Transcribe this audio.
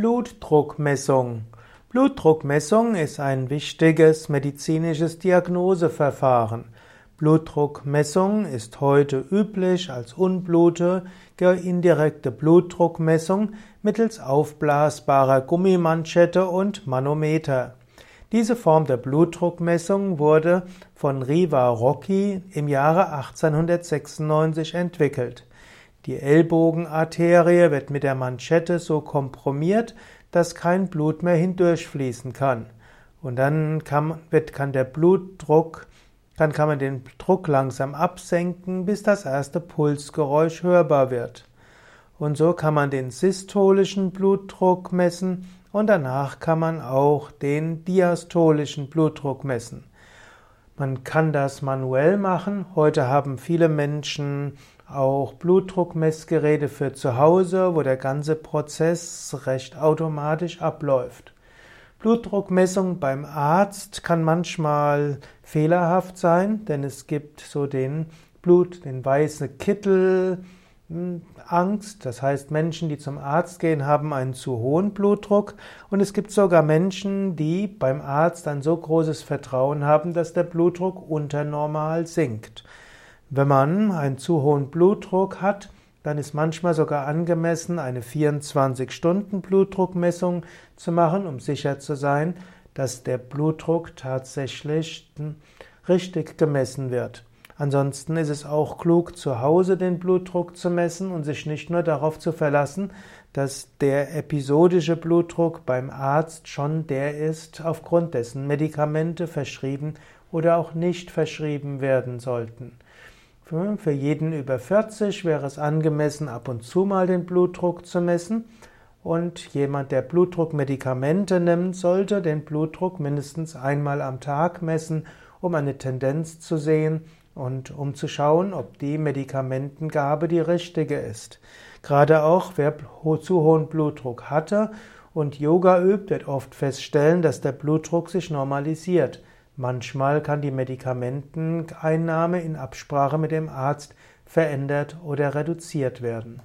Blutdruckmessung. Blutdruckmessung ist ein wichtiges medizinisches Diagnoseverfahren. Blutdruckmessung ist heute üblich als unblutige indirekte Blutdruckmessung mittels aufblasbarer Gummimanschette und Manometer. Diese Form der Blutdruckmessung wurde von Riva Rocchi im Jahre 1896 entwickelt. Die Ellbogenarterie wird mit der Manschette so komprimiert, dass kein Blut mehr hindurchfließen kann. Und dann kann, wird, kann der Blutdruck, dann kann man den Druck langsam absenken, bis das erste Pulsgeräusch hörbar wird. Und so kann man den systolischen Blutdruck messen und danach kann man auch den diastolischen Blutdruck messen. Man kann das manuell machen. Heute haben viele Menschen auch Blutdruckmessgeräte für zu Hause, wo der ganze Prozess recht automatisch abläuft. Blutdruckmessung beim Arzt kann manchmal fehlerhaft sein, denn es gibt so den Blut, den weißen Kittel, hm, Angst. Das heißt, Menschen, die zum Arzt gehen, haben einen zu hohen Blutdruck. Und es gibt sogar Menschen, die beim Arzt ein so großes Vertrauen haben, dass der Blutdruck unter normal sinkt. Wenn man einen zu hohen Blutdruck hat, dann ist manchmal sogar angemessen, eine 24-Stunden-Blutdruckmessung zu machen, um sicher zu sein, dass der Blutdruck tatsächlich richtig gemessen wird. Ansonsten ist es auch klug, zu Hause den Blutdruck zu messen und sich nicht nur darauf zu verlassen, dass der episodische Blutdruck beim Arzt schon der ist, aufgrund dessen Medikamente verschrieben oder auch nicht verschrieben werden sollten. Für jeden über 40 wäre es angemessen, ab und zu mal den Blutdruck zu messen. Und jemand, der Blutdruckmedikamente nimmt, sollte den Blutdruck mindestens einmal am Tag messen, um eine Tendenz zu sehen und um zu schauen, ob die Medikamentengabe die richtige ist. Gerade auch wer zu hohen Blutdruck hatte und Yoga übt, wird oft feststellen, dass der Blutdruck sich normalisiert. Manchmal kann die Medikamenteneinnahme in Absprache mit dem Arzt verändert oder reduziert werden.